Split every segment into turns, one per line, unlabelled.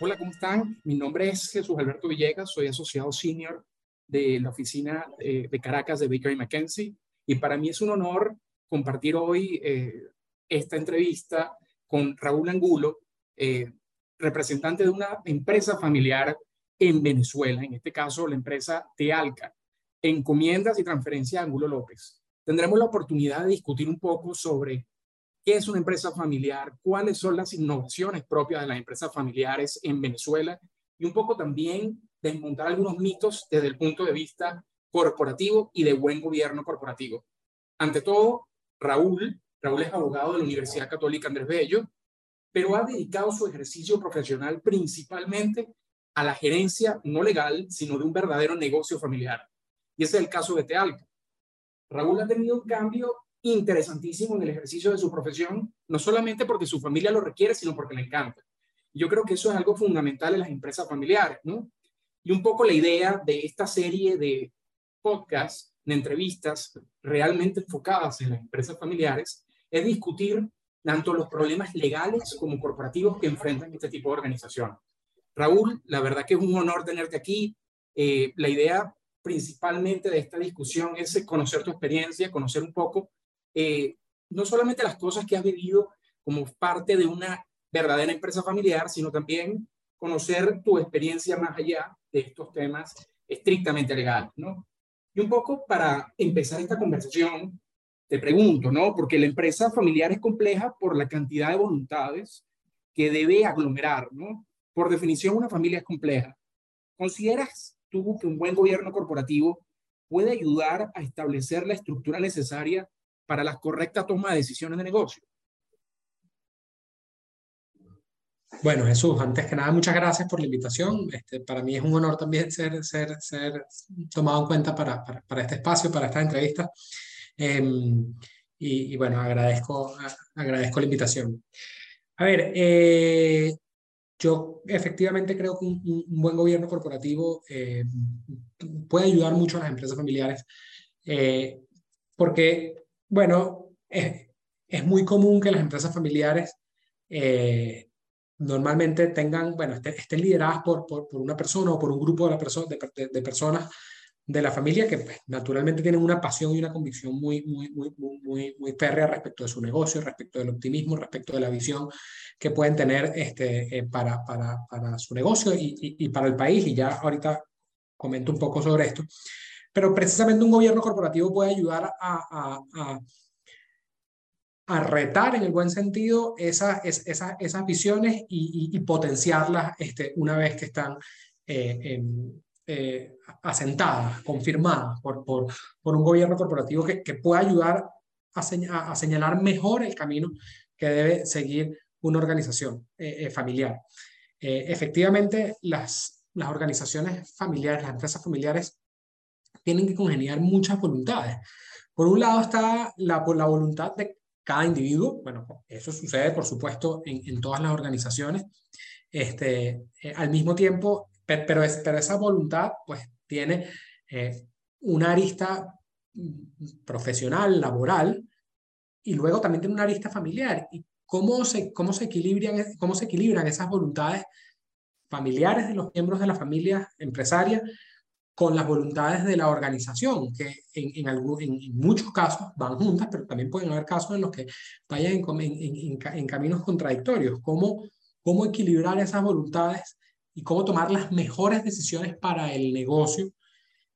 Hola, ¿cómo están? Mi nombre es Jesús Alberto Villegas, soy asociado senior de la oficina eh, de Caracas de Baker McKenzie y para mí es un honor compartir hoy eh, esta entrevista con Raúl Angulo, eh, representante de una empresa familiar en Venezuela, en este caso la empresa Tealca, encomiendas y transferencia de Angulo López. Tendremos la oportunidad de discutir un poco sobre qué es una empresa familiar, cuáles son las innovaciones propias de las empresas familiares en Venezuela y un poco también desmontar algunos mitos desde el punto de vista corporativo y de buen gobierno corporativo. Ante todo, Raúl, Raúl es abogado de la Universidad Católica Andrés Bello, pero ha dedicado su ejercicio profesional principalmente a la gerencia no legal, sino de un verdadero negocio familiar. Y ese es el caso de Tealca. Raúl ha tenido un cambio interesantísimo en el ejercicio de su profesión, no solamente porque su familia lo requiere, sino porque le encanta. Yo creo que eso es algo fundamental en las empresas familiares, ¿no? Y un poco la idea de esta serie de podcasts, de entrevistas realmente enfocadas en las empresas familiares, es discutir tanto los problemas legales como corporativos que enfrentan este tipo de organización. Raúl, la verdad que es un honor tenerte aquí. Eh, la idea principalmente de esta discusión es conocer tu experiencia, conocer un poco, eh, no solamente las cosas que has vivido como parte de una verdadera empresa familiar, sino también conocer tu experiencia más allá de estos temas estrictamente legales, ¿no? Y un poco para empezar esta conversación, te pregunto, ¿no? Porque la empresa familiar es compleja por la cantidad de voluntades que debe aglomerar, ¿no? Por definición, una familia es compleja. ¿Consideras tú que un buen gobierno corporativo puede ayudar a establecer la estructura necesaria para la correcta toma de decisiones de negocio?
Bueno, Jesús, antes que nada, muchas gracias por la invitación. Este, para mí es un honor también ser, ser, ser tomado en cuenta para, para, este espacio, para esta entrevista. Em, y, bueno, agradezco, agradezco la invitación. A ver, eh, yo efectivamente creo que un, buen gobierno corporativo eh, puede ayudar mucho a las empresas familiares, eh, porque, bueno, es, muy común que las empresas familiares normalmente tengan, bueno, estén, lideradas por, una persona o por un grupo de, la de personas de la familia que pues, naturalmente tienen una pasión y una convicción muy, muy, muy, muy, muy férrea respecto de su negocio, respecto del optimismo, respecto de la visión que pueden tener este, eh, para, para, para, su negocio y, y, para el país. Y ya ahorita comento un poco sobre esto. Pero precisamente un gobierno corporativo puede ayudar a, a, a, retar en el buen sentido esas, visiones y, potenciarlas este, una vez que están eh, eh, asentadas, confirmadas por, por, por, un gobierno corporativo que, que pueda ayudar a, a, señalar mejor el camino que debe seguir una organización eh, familiar. efectivamente, las, las organizaciones familiares, las empresas familiares, tienen que congeniar muchas voluntades. Por un lado está la, la voluntad de cada individuo, bueno, eso sucede por supuesto en, en todas las organizaciones, este, al mismo tiempo pero, esa voluntad pues tiene eh, una arista mm, profesional, laboral, y luego también tiene una arista familiar. ¿Y cómo se, cómo se, equilibran, cómo se equilibran esas voluntades familiares de los miembros de la familia empresaria con las voluntades de la organización, que en, en, muchos casos van juntas, pero también pueden haber casos en los que vayan en, en caminos contradictorios. ¿Cómo, ¿Cómo equilibrar esas voluntades y cómo tomar las mejores decisiones para el negocio,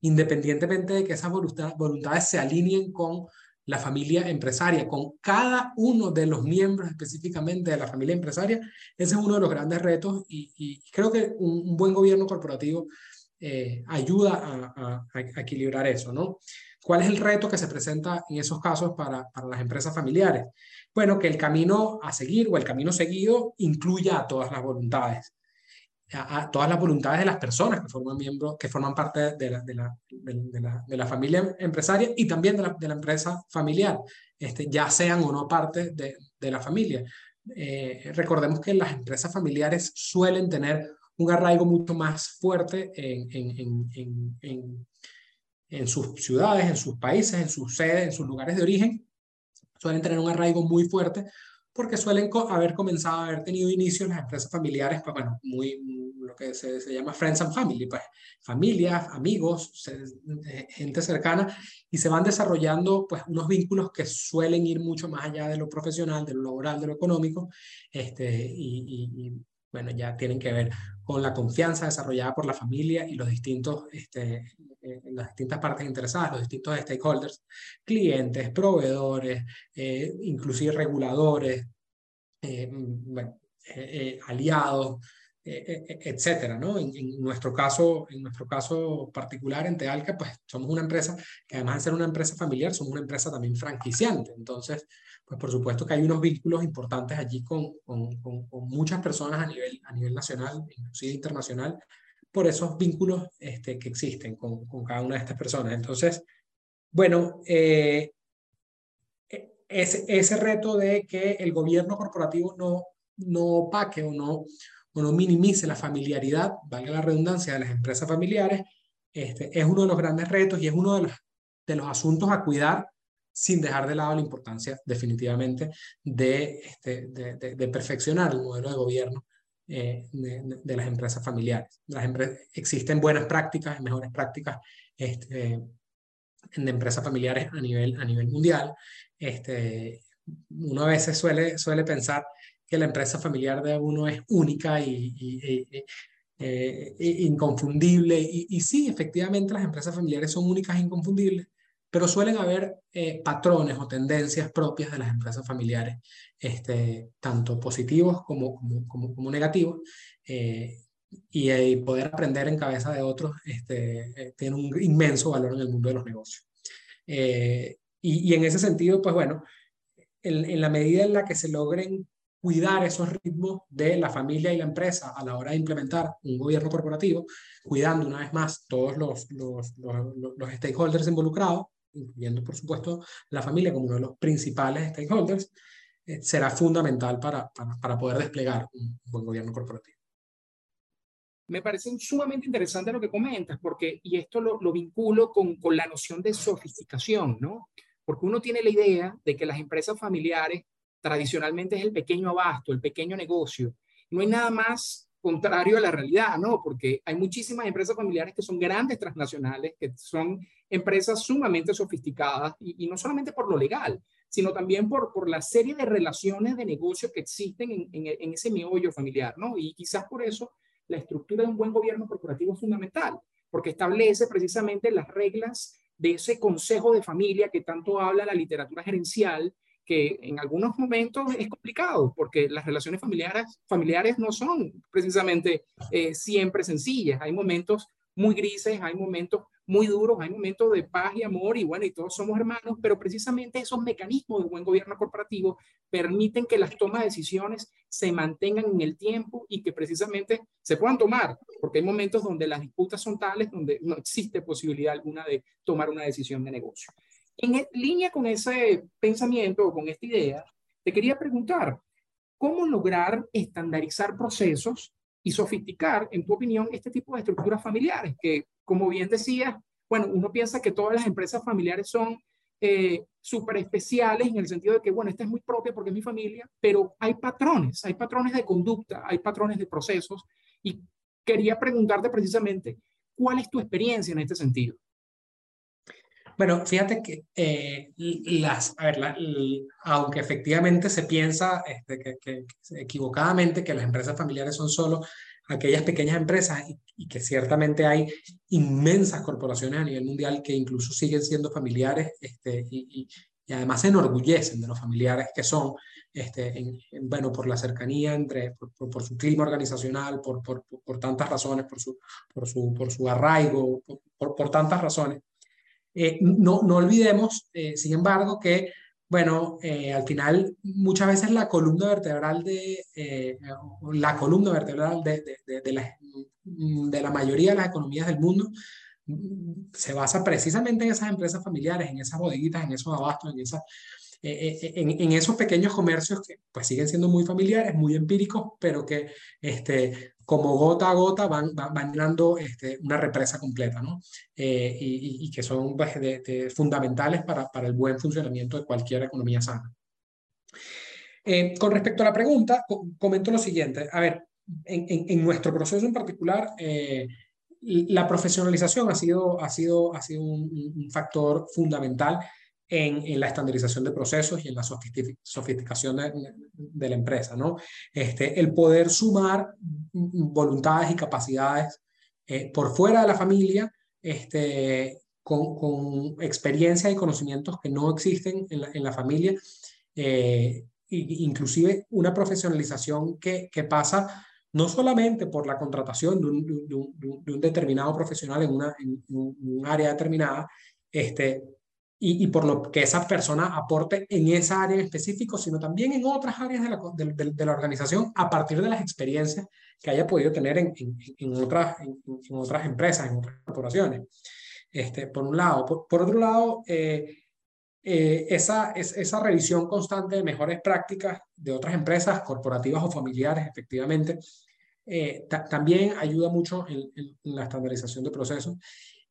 independientemente de que esas voluntades se alineen con la familia empresaria, con cada uno de los miembros específicamente de la familia empresaria. Ese es uno de los grandes retos y, creo que un, buen gobierno corporativo eh, ayuda a, equilibrar eso, ¿no? ¿Cuál es el reto que se presenta en esos casos para, las empresas familiares? Bueno, que el camino a seguir o el camino seguido incluya a todas las voluntades a, todas las voluntades de las personas que forman miembros, que forman parte de la, familia empresaria y también de la, empresa familiar, este, ya sean o no parte de, de la familia. Eh, recordemos que las empresas familiares suelen tener un arraigo mucho más fuerte en, en, en, en, en sus ciudades, en sus países, en sus sedes, en sus lugares de origen, suelen tener un arraigo muy fuerte porque suelen haber comenzado a haber tenido inicios las empresas familiares, pues bueno, muy, lo que se, se, llama friends and family, pues familias, amigos, eh, gente cercana, y se van desarrollando pues unos vínculos que suelen ir mucho más allá de lo profesional, de lo laboral, de lo económico, este, y, bueno, ya tienen que ver con la confianza desarrollada por la familia y los distintos, este, eh, las distintas partes interesadas, los distintos stakeholders, clientes, proveedores, eh, inclusive reguladores, bueno, aliados, e, e, etcétera, ¿no? En, nuestro caso, en nuestro caso particular en Tealca, pues somos una empresa que además de ser una empresa familiar, somos una empresa también franquiciante. Entonces, pues por supuesto que hay unos vínculos importantes allí con, con, con, muchas personas a nivel, a nivel nacional, inclusive internacional, por esos vínculos este, que existen con, con cada una de estas personas. Entonces, bueno, eh, e, ese, ese reto de que el gobierno corporativo no, no opaque o no o no minimice la familiaridad, valga la redundancia, de las empresas familiares, este, es uno de los grandes retos y es uno de los, de los asuntos a cuidar sin dejar de lado la importancia definitivamente de, este, de, perfeccionar el modelo de gobierno eh, de, las empresas familiares. Las existen buenas prácticas, mejores prácticas este, de empresas familiares a nivel, a nivel mundial. Este, uno a veces suele, suele pensar que la empresa familiar de uno es única y, eh, inconfundible. Y, sí, efectivamente las empresas familiares son únicas e inconfundibles, pero suelen haber eh, patrones o tendencias propias de las empresas familiares, este, tanto positivos como, como, como, negativos. Eh, y, poder aprender en cabeza de otros este, tiene un inmenso valor en el mundo de los negocios. y, en ese sentido, pues bueno, en, en, la medida en la que se logren cuidar esos ritmos de la familia y la empresa a la hora de implementar un gobierno corporativo, cuidando una vez más todos los, los, los, stakeholders involucrados, incluyendo por supuesto la familia como uno de los principales stakeholders, eh, será fundamental para, para, para, poder desplegar un buen gobierno corporativo.
Me parece sumamente interesante lo que comentas, porque, y esto lo, lo vinculo con, con la noción de sofisticación, ¿no? Porque uno tiene la idea de que las empresas familiares tradicionalmente es el pequeño abasto, el pequeño negocio. No hay nada más contrario a la realidad, ¿no? Porque hay muchísimas empresas familiares que son grandes transnacionales, que son empresas sumamente sofisticadas y, no solamente por lo legal, sino también por, por la serie de relaciones de negocio que existen en, en, ese meollo familiar, ¿no? Y quizás por eso la estructura de un buen gobierno corporativo es fundamental, porque establece precisamente las reglas de ese consejo de familia que tanto habla la literatura gerencial que en algunos momentos es complicado porque las relaciones familiares, familiares no son precisamente eh, siempre sencillas. Hay momentos muy grises, hay momentos muy duros, hay momentos de paz y amor y bueno, y todos somos hermanos, pero precisamente esos mecanismos de buen gobierno corporativo permiten que las tomas de decisiones se mantengan en el tiempo y que precisamente se puedan tomar, porque hay momentos donde las disputas son tales donde no existe posibilidad alguna de tomar una decisión de negocio. En e, línea con ese pensamiento o con esta idea, te quería preguntar, ¿cómo lograr estandarizar procesos y sofisticar, en tu opinión, este tipo de estructuras familiares? Que, como bien decías, bueno, uno piensa que todas las empresas familiares son eh, súper especiales en el sentido de que, bueno, esta es muy propia porque es mi familia, pero hay patrones, hay patrones de conducta, hay patrones de procesos y quería preguntarte precisamente, ¿cuál es tu experiencia en este sentido?
Bueno, fíjate que eh, las, a ver, aunque efectivamente se piensa este, que, equivocadamente que las empresas familiares son solo aquellas pequeñas empresas y, que ciertamente hay inmensas corporaciones a nivel mundial que incluso siguen siendo familiares este, y, además se enorgullecen de los familiares que son, este, bueno, por la cercanía entre, por, su clima organizacional, por, por, tantas razones, por su, por su, por su arraigo, por, por tantas razones. Eh, no, no olvidemos, eh, sin embargo, que, bueno, eh, al final muchas veces la columna vertebral de, la columna vertebral de, de, de, la, mayoría de las economías del mundo mm, se basa precisamente en esas empresas familiares, en esas bodeguitas, en esos abastos, esas, en, en, esos pequeños comercios que pues siguen siendo muy familiares, muy empíricos, pero que este, como gota a gota van, van, llenando este, una represa completa, ¿no? Eh, y, que son pues, fundamentales para, para, el buen funcionamiento de cualquier economía sana. Eh, con respecto a la pregunta, comento lo siguiente. A ver, en, en, nuestro proceso en particular, eh, la profesionalización ha sido, ha sido, ha sido un factor fundamental en, la estandarización de procesos y en la sofisticación de, la empresa, ¿no? Este, el poder sumar voluntades y capacidades eh, por fuera de la familia, este, con, con experiencias y conocimientos que no existen en la, familia, eh, inclusive una profesionalización que, que pasa no solamente por la contratación de un, de un, determinado profesional en, una, en un área determinada, este, y, por lo que esa persona aporte en esa área en específico, sino también en otras áreas de la, de, de, la organización a partir de las experiencias que haya podido tener en, en, otras, en, otras empresas, en otras corporaciones. Este, por un lado. Por, otro lado, eh, eh, esa, es, esa revisión constante de mejores prácticas de otras empresas, corporativas o familiares, efectivamente, eh, también ayuda mucho en, en, la estandarización de procesos.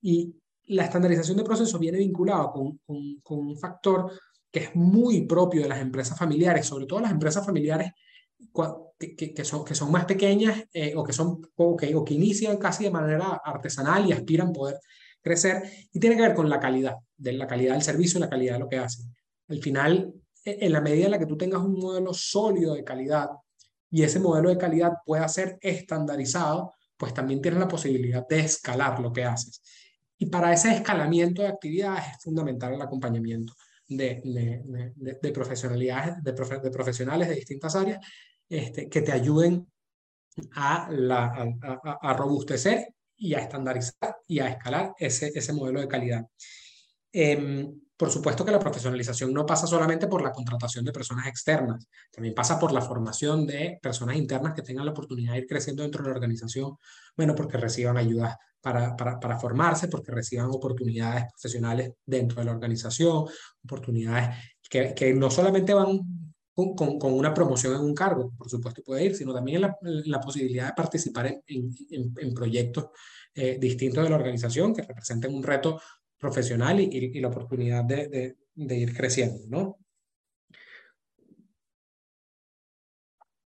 Y, la estandarización de procesos viene vinculado con, un factor que es muy propio de las empresas familiares, sobre todo las empresas familiares que, que, son, que son más pequeñas eh, o, que son, o, que, o que inician casi de manera artesanal y aspiran a poder crecer, y tiene que ver con la calidad, de la calidad del servicio y la calidad de lo que hacen. Al final, e, en la medida en la que tú tengas un modelo sólido de calidad y ese modelo de calidad pueda ser estandarizado, pues también tienes la posibilidad de escalar lo que haces. Y para ese escalamiento de actividades es fundamental el acompañamiento de, de, de, profesionalidades, de, profesionales de distintas áreas este, que te ayuden a, robustecer y a estandarizar y a escalar ese, modelo de calidad. Eh, por supuesto que la profesionalización no pasa solamente por la contratación de personas externas, también pasa por la formación de personas internas que tengan la oportunidad de ir creciendo dentro de la organización, bueno, porque reciban ayuda para, para, para formarse, porque reciban oportunidades profesionales dentro de la organización, oportunidades que, que no solamente van con, con, una promoción en un cargo, por supuesto puede ir, sino también la, la posibilidad de participar en, en, proyectos eh, distintos de la organización que representen un reto profesional y, y la oportunidad de, de, ir creciendo, ¿no?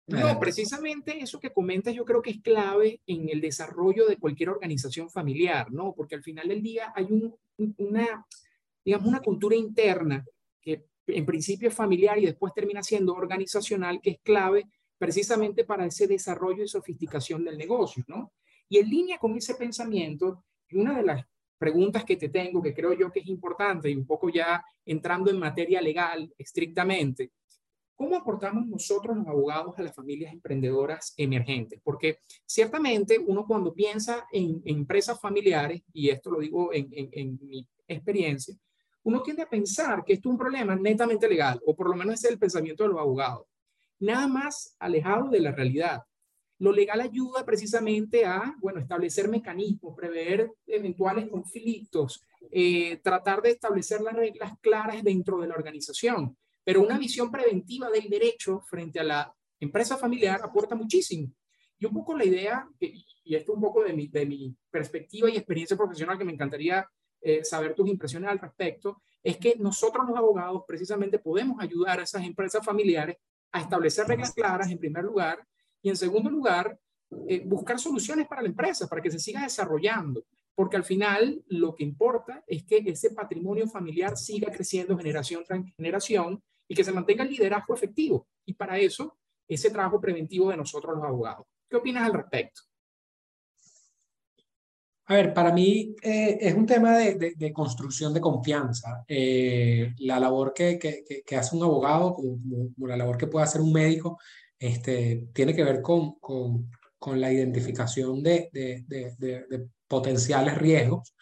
No, precisamente eso que comentas yo creo que es clave en el desarrollo de cualquier organización familiar, ¿no? Porque al final del día hay un, una, digamos, una cultura interna que en principio es familiar y después termina siendo organizacional, que es clave precisamente para ese desarrollo y sofisticación del negocio, ¿no? Y en línea con ese pensamiento, una de las preguntas que te tengo, que creo yo que es importante y un poco ya entrando en materia legal estrictamente, ¿cómo aportamos nosotros los abogados a las familias emprendedoras emergentes? Porque ciertamente uno cuando piensa en, empresas familiares, y esto lo digo en, en, mi experiencia, uno tiende a pensar que esto es un problema netamente legal, o por lo menos ese es el pensamiento de los abogados, nada más alejado de la realidad. Lo legal ayuda precisamente a, bueno, establecer mecanismos, prever eventuales conflictos, eh, tratar de establecer las reglas claras dentro de la organización. Pero una visión preventiva del derecho frente a la empresa familiar aporta muchísimo. Y un poco la idea, y esto un poco de mi, de mi perspectiva y experiencia profesional que me encantaría eh, saber tus impresiones al respecto, es que nosotros los abogados precisamente podemos ayudar a esas empresas familiares a establecer reglas claras en primer lugar y en segundo lugar, eh, buscar soluciones para la empresa, para que se siga desarrollando, porque al final lo que importa es que ese patrimonio familiar siga creciendo generación tras generación y que se mantenga el liderazgo efectivo. Y para eso, ese trabajo preventivo de nosotros los abogados. ¿Qué opinas al respecto?
A ver, para mí eh, es un tema de, de, construcción de confianza. Eh, la labor que, que, que, hace un abogado, como, como, la labor que puede hacer un médico, este, tiene que ver con, con, con la identificación de, de, de, potenciales riesgos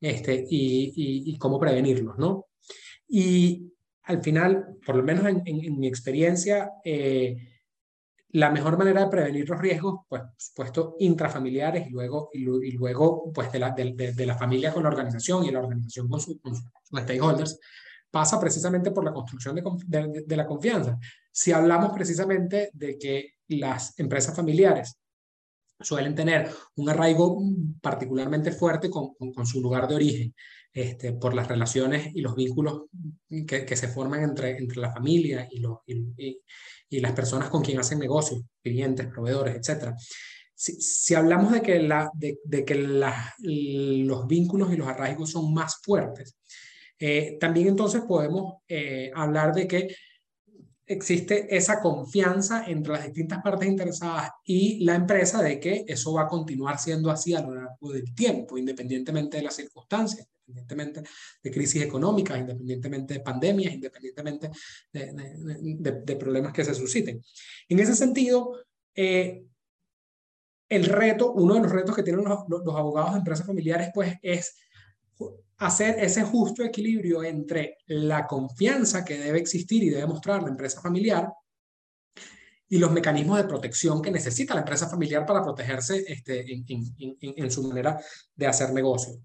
este, y, y, cómo prevenirlos, ¿no? Y al final, por lo menos en, mi experiencia, eh, la mejor manera de prevenir los riesgos, pues, supuesto, intrafamiliares y luego, y, luego pues, de la, de, la familia con la organización y la organización con, sus stakeholders, pasa precisamente por la construcción de, la confianza. Si hablamos precisamente de que las empresas familiares suelen tener un arraigo particularmente fuerte con, con, su lugar de origen, este, por las relaciones y los vínculos que, que se forman entre, entre la familia y, los, y, y, las personas con quien hacen negocios, clientes, proveedores, etc. Si, si hablamos de que, la, de, de que la, los vínculos y los arraigos son más fuertes, eh, también entonces podemos eh, hablar de que existe esa confianza entre las distintas partes interesadas y la empresa de que eso va a continuar siendo así a lo largo del tiempo, independientemente de las circunstancias, independientemente de crisis económicas, independientemente de pandemias, independientemente de, problemas que se susciten. En ese sentido, eh, el reto, uno de los retos que tienen los, los abogados de empresas familiares, pues es hacer ese justo equilibrio entre la confianza que debe existir y debe mostrar la empresa familiar y los mecanismos de protección que necesita la empresa familiar para protegerse este, en, su manera de hacer negocio.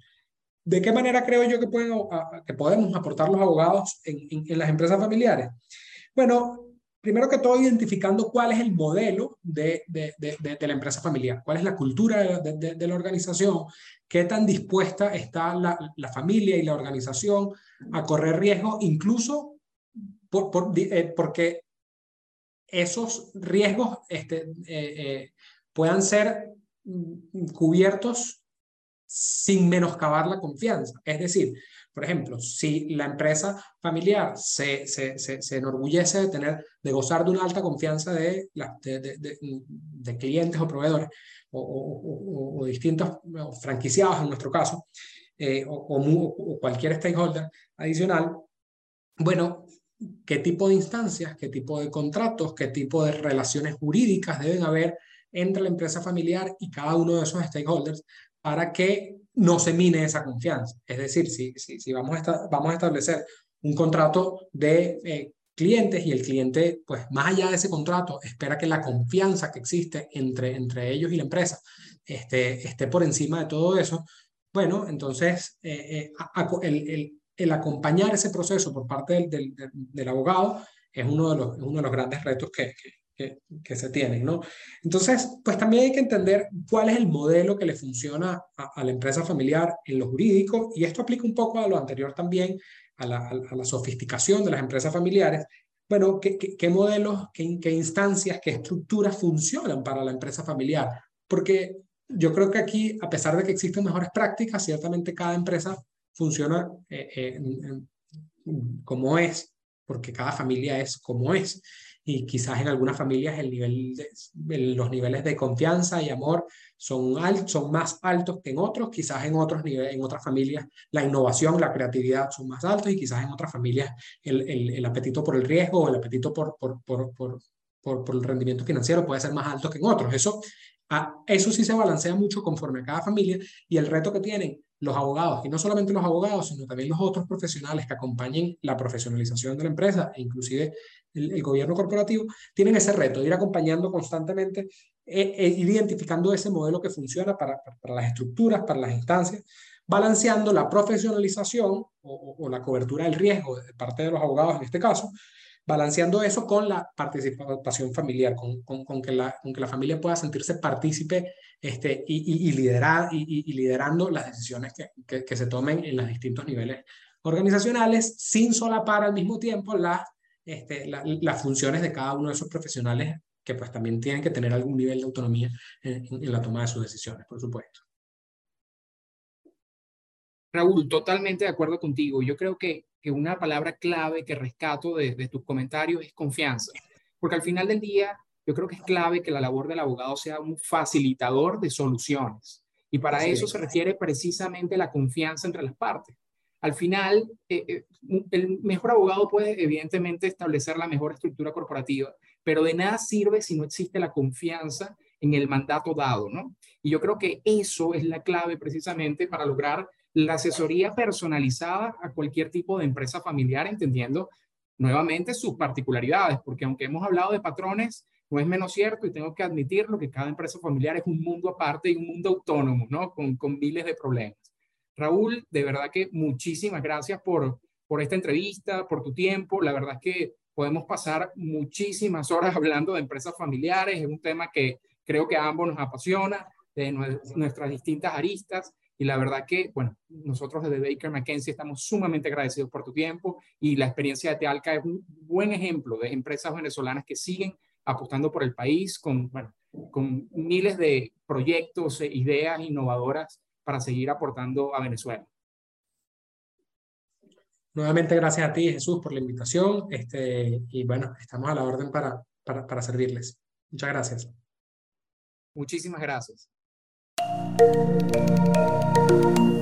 ¿De qué manera creo yo que, puedo, que podemos aportar los abogados en, las empresas familiares? Bueno, primero que todo identificando cuál es el modelo de, de, de, la empresa familiar, cuál es la cultura de, la organización, qué tan dispuesta está la, familia y la organización a correr riesgos, incluso eh, porque esos riesgos este, eh, eh, puedan ser mm, cubiertos sin menoscabar la confianza. Es decir, por ejemplo, si la empresa familiar se, se, se, enorgullece de tener, de gozar de una alta confianza de, de, de, clientes o proveedores o, o, distintos franquiciados en nuestro caso, eh, o, cualquier stakeholder adicional, bueno, ¿qué tipo de instancias, qué tipo de contratos, qué tipo de relaciones jurídicas deben haber entre la empresa familiar y cada uno de esos stakeholders para que no se mine esa confianza. Es decir, si, si, si vamos, a vamos a establecer un contrato de eh, clientes y el cliente, pues más allá de ese contrato, espera que la confianza que existe entre, entre ellos y la empresa esté, esté por encima de todo eso, bueno, entonces eh, eh, el, el, acompañar ese proceso por parte del, del, del, abogado es uno de los, uno de los grandes retos que, se tienen, ¿no? Entonces, pues también hay que entender cuál es el modelo que le funciona a, la empresa familiar en lo jurídico, y esto aplica un poco a lo anterior también, a la, sofisticación de las empresas familiares. Bueno, ¿qué, modelos, qué, qué instancias, qué estructuras funcionan para la empresa familiar? Porque yo creo que aquí, a pesar de que existen mejores prácticas, ciertamente cada empresa funciona eh, eh, como es, porque cada familia es como es y quizás en algunas familias el nivel de, los niveles de confianza y amor son, altos, son más altos que en otros, quizás en, otros niveles, en otras familias la innovación, la creatividad son más altos y quizás en otras familias el, el, el apetito por el riesgo o el apetito por, por, por, por, por, el rendimiento financiero puede ser más alto que en otros. Eso, a, eso sí se balancea mucho conforme a cada familia y el reto que tienen los abogados, y no solamente los abogados, sino también los otros profesionales que acompañen la profesionalización de la empresa e inclusive el, gobierno corporativo, tienen ese reto de ir acompañando constantemente, e, identificando ese modelo que funciona para, para, las estructuras, para las instancias, balanceando la profesionalización o, la cobertura del riesgo de parte de los abogados en este caso, balanceando eso con la participación familiar, con, con, que, la, con que la familia pueda sentirse partícipe este, y, y, liderar, y, liderando las decisiones que, que, se tomen en los distintos niveles organizacionales, sin solapar al mismo tiempo las este, las funciones de cada uno de esos profesionales que pues también tienen que tener algún nivel de autonomía en, la toma de sus decisiones, por supuesto.
Raúl, totalmente de acuerdo contigo. Yo creo que, que una palabra clave que rescato de, de, tus comentarios es confianza, porque al final del día yo creo que es clave que la labor del abogado sea un facilitador de soluciones. Y para eso se refiere precisamente la confianza entre las partes. Al final, eh, eh, el mejor abogado puede evidentemente establecer la mejor estructura corporativa, pero de nada sirve si no existe la confianza en el mandato dado, ¿no? Y yo creo que eso es la clave precisamente para lograr la asesoría personalizada a cualquier tipo de empresa familiar, entendiendo nuevamente sus particularidades, porque aunque hemos hablado de patrones, no es menos cierto y tengo que admitirlo que cada empresa familiar es un mundo aparte y un mundo autónomo, ¿no? Con, con miles de problemas. Raúl, de verdad que muchísimas gracias por, por esta entrevista, por tu tiempo. La verdad es que podemos pasar muchísimas horas hablando de empresas familiares. Es un tema que, Creo que a ambos nos apasiona, de nuestras distintas aristas, y la verdad que, bueno, nosotros desde Baker McKenzie estamos sumamente agradecidos por tu tiempo y la experiencia de Tealca es un buen ejemplo de empresas venezolanas que siguen apostando por el país con, bueno, con miles de proyectos e ideas innovadoras para seguir aportando a Venezuela.
Nuevamente, gracias a ti, Jesús, por la invitación. Este, y bueno, estamos a la orden para, para, para servirles. Muchas gracias.
Muchísimas gracias. Thank you.